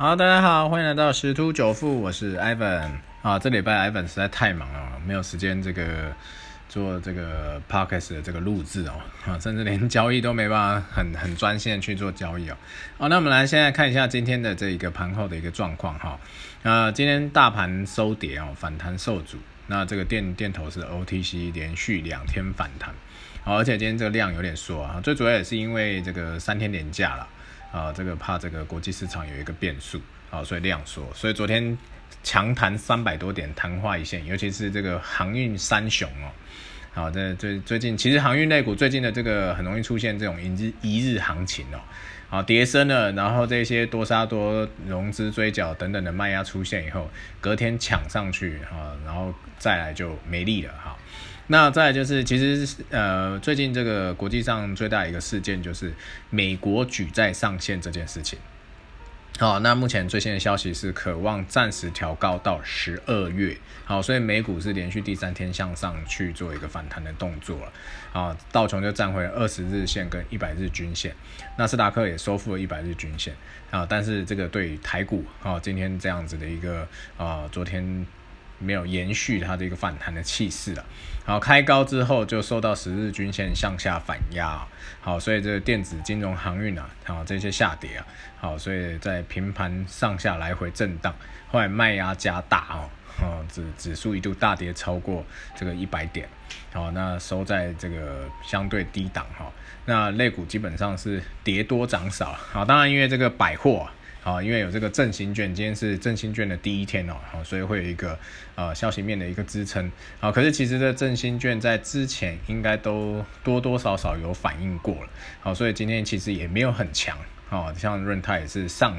好，大家好，欢迎来到十突九富，我是 Ivan 啊。这礼拜 Ivan 实在太忙了，没有时间这个做这个 podcast 的这个录制哦，啊，甚至连交易都没办法很很专心的去做交易哦。好，那我们来现在看一下今天的这一个盘后的一个状况哈。那今天大盘收跌哦，反弹受阻。那这个电电头是 OTC 连续两天反弹，好，而且今天这个量有点缩啊，最主要也是因为这个三天连假了。啊，这个怕这个国际市场有一个变数，啊，所以量缩，所以昨天强弹三百多点，昙花一现，尤其是这个航运三雄哦，好，这最最近其实航运类股最近的这个很容易出现这种一日一日行情哦，好，跌升了，然后这些多杀多、融资追缴等等的卖压出现以后，隔天抢上去啊，然后再来就没力了哈。那再就是，其实呃，最近这个国际上最大一个事件就是美国举债上限这件事情。好，那目前最新的消息是，渴望暂时调高到十二月。好，所以美股是连续第三天向上去做一个反弹的动作了。啊，道琼就站回了二十日线跟一百日均线，纳斯达克也收复了一百日均线。啊，但是这个对于台股啊，今天这样子的一个啊，昨天。没有延续它的一个反弹的气势了，好，开高之后就受到十日均线向下反压，好，所以这个电子、金融、航运啊，好这些下跌啊，好，所以在平盘上下来回震荡，后来卖压加大哦，哦指指数一度大跌超过这个一百点，好，那收在这个相对低档哈，那类股基本上是跌多涨少，好，当然因为这个百货。啊因为有这个振兴券，今天是振兴券的第一天哦，好，所以会有一个呃消息面的一个支撑。好，可是其实这振兴券在之前应该都多多少少有反应过了。好，所以今天其实也没有很强。好，像润泰也是上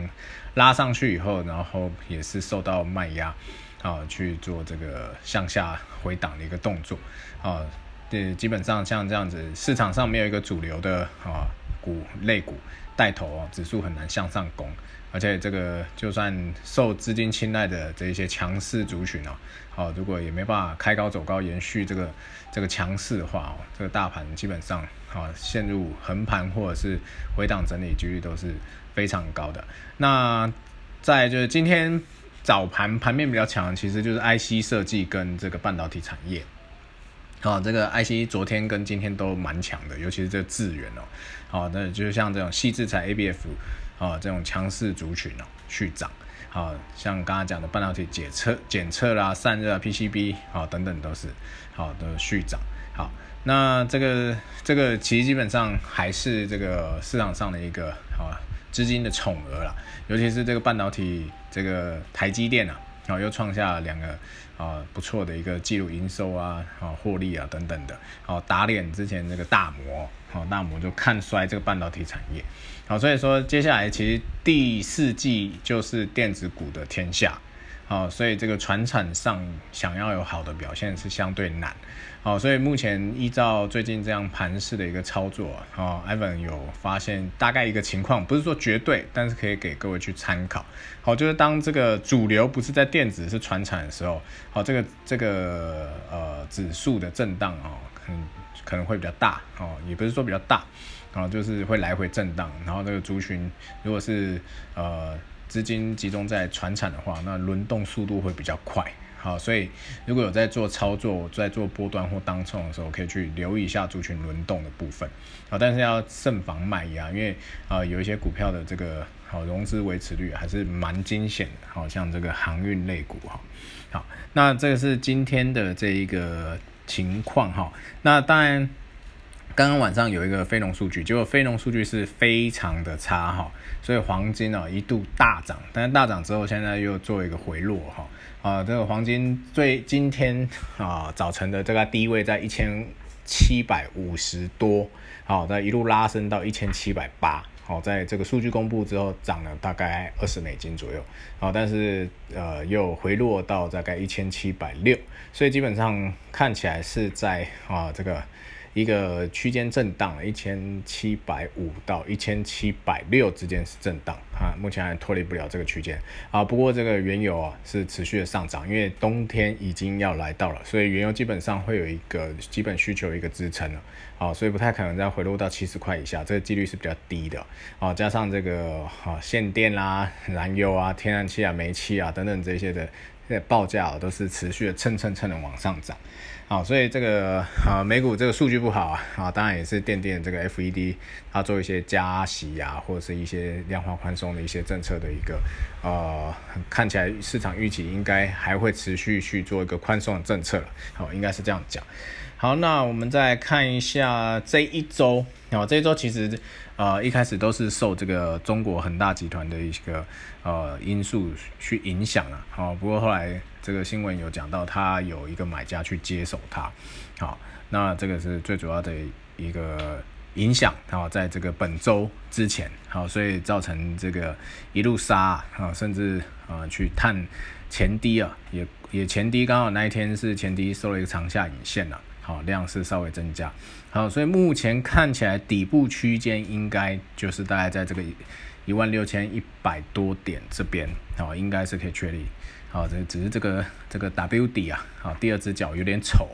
拉上去以后，然后也是受到卖压，啊，去做这个向下回档的一个动作。啊，对，基本上像这样子，市场上没有一个主流的啊股类股带头哦，指数很难向上攻。而且这个就算受资金青睐的这一些强势族群哦，好，如果也没办法开高走高，延续这个这个强势的话哦，这个大盘基本上啊陷入横盘或者是回档整理几率都是非常高的。那在就是今天早盘盘面比较强，其实就是 IC 设计跟这个半导体产业。好，这个 IC 昨天跟今天都蛮强的，尤其是这个智源哦，好，那就像这种细制材 ABF。啊，这种强势族群哦，续涨，好像刚刚讲的半导体检测、检测啦、散热啊、PCB 啊等等都是好的续涨。好，那这个这个其实基本上还是这个市场上的一个啊资金的宠儿啦，尤其是这个半导体这个台积电啊，然后又创下了两个啊不错的一个记录营收啊、啊获利啊等等的，好打脸之前那个大摩。好，那我们就看衰这个半导体产业。好，所以说接下来其实第四季就是电子股的天下。好，所以这个船产上想要有好的表现是相对难。好，所以目前依照最近这样盘势的一个操作，啊，Evan 有发现大概一个情况，不是说绝对，但是可以给各位去参考。好，就是当这个主流不是在电子是船产的时候，好，这个这个呃指数的震荡啊，可能。可能会比较大哦，也不是说比较大，然后就是会来回震荡，然后这个族群如果是呃资金集中在船产的话，那轮动速度会比较快，好，所以如果有在做操作，在做波段或当冲的时候，可以去留意一下族群轮动的部分，好，但是要慎防卖压，因为啊有一些股票的这个好融资维持率还是蛮惊险的，好像这个航运类股哈，好，那这个是今天的这一个。情况哈，那当然，刚刚晚上有一个非农数据，结果非农数据是非常的差哈，所以黄金啊一度大涨，但是大涨之后现在又做一个回落哈，啊，这个黄金最今天啊早晨的这个低位在一千七百五十多，好，在一路拉升到一千七百八。好，在这个数据公布之后，涨了大概二十美金左右，好，但是呃又回落到大概一千七百六，所以基本上看起来是在啊这个一个区间震荡，一千七百五到一千七百六之间是震荡啊，目前还脱离不了这个区间啊。不过这个原油啊是持续的上涨，因为冬天已经要来到了，所以原油基本上会有一个基本需求一个支撑了啊，所以不太可能再回落到七十块以下，这个几率是比较低的啊。加上这个啊限电啦、燃油啊、天然气啊、煤气啊等等这些的。报价都是持续的蹭蹭蹭的往上涨，好，所以这个啊美股这个数据不好啊，啊当然也是奠定这个 FED 它做一些加息啊，或者是一些量化宽松的一些政策的一个呃看起来市场预期应该还会持续去做一个宽松的政策了，好，应该是这样讲。好，那我们再看一下这一周，哦，这一周其实。呃，一开始都是受这个中国恒大集团的一个呃因素去影响了，好，不过后来这个新闻有讲到，他有一个买家去接手它，好，那这个是最主要的一个影响，好，在这个本周之前，好，所以造成这个一路杀啊，甚至啊去探前低啊，也也前低，刚好那一天是前低收了一个长下影线了。好，量是稍微增加，好，所以目前看起来底部区间应该就是大概在这个一万六千一百多点这边，好，应该是可以确立，好，这只是这个这个 W 底啊，好，第二只脚有点丑，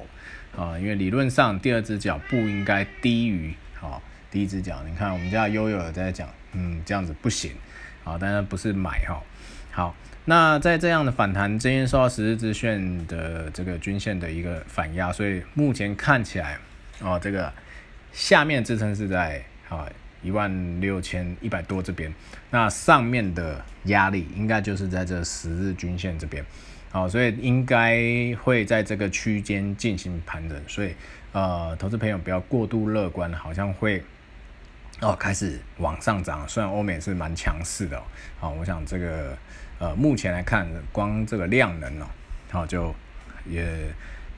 啊，因为理论上第二只脚不应该低于，好，第一只脚，你看我们家悠悠在讲，嗯，这样子不行，好，当然不是买哈，好。那在这样的反弹，今天受到十日之线的这个均线的一个反压，所以目前看起来，哦，这个下面支撑是在啊一万六千一百多这边，那上面的压力应该就是在这十日均线这边，好，所以应该会在这个区间进行盘整，所以呃，投资朋友不要过度乐观，好像会哦开始往上涨，虽然欧美是蛮强势的，好，我想这个。呃，目前来看，光这个量能哦，好就也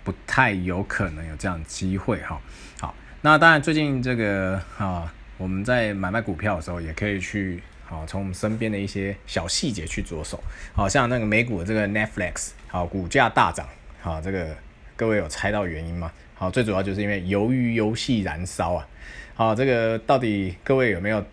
不太有可能有这样机会哈。好，那当然最近这个啊，我们在买卖股票的时候，也可以去好从我们身边的一些小细节去着手。好像那个美股的这个 Netflix，好股价大涨，好这个各位有猜到原因吗？好，最主要就是因为由于游戏燃烧啊。好，这个到底各位有没有？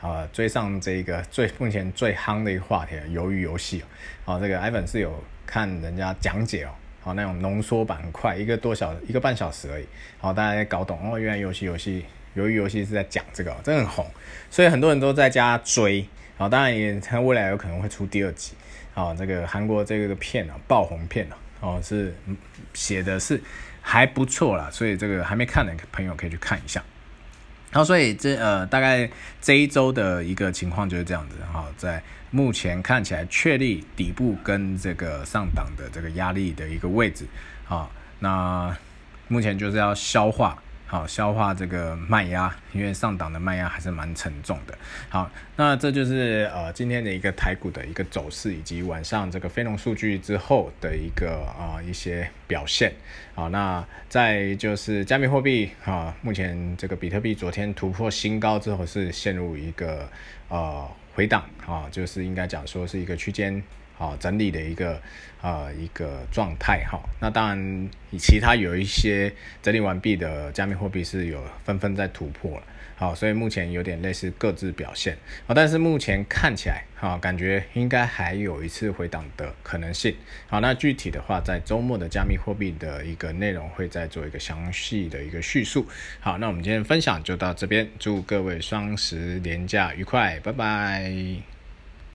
啊，追上这个最目前最夯的一个话题，鱿鱼游戏哦。好，这个 Ivan 是有看人家讲解哦，好那种浓缩版快，一个多小一个半小时而已。好，大家也搞懂哦，原来游戏游戏鱿鱼游戏是在讲这个，真的很红，所以很多人都在家追。好，当然也它未来有可能会出第二集。好，这个韩国这个片啊，爆红片啊，哦是写的是还不错啦，所以这个还没看的朋友可以去看一下。然后，所以这呃，大概这一周的一个情况就是这样子哈，在目前看起来确立底部跟这个上档的这个压力的一个位置啊，那目前就是要消化。好，消化这个卖压，因为上档的卖压还是蛮沉重的。好，那这就是呃今天的一个台股的一个走势，以及晚上这个非农数据之后的一个啊一些表现。好，那再就是加密货币啊，目前这个比特币昨天突破新高之后是陷入一个呃回档啊，就是应该讲说是一个区间。好，整理的一个呃一个状态哈。那当然，其他有一些整理完毕的加密货币是有纷纷在突破了。好，所以目前有点类似各自表现啊。但是目前看起来哈，感觉应该还有一次回档的可能性。好，那具体的话，在周末的加密货币的一个内容会再做一个详细的一个叙述。好，那我们今天分享就到这边，祝各位双十连假愉快，拜拜。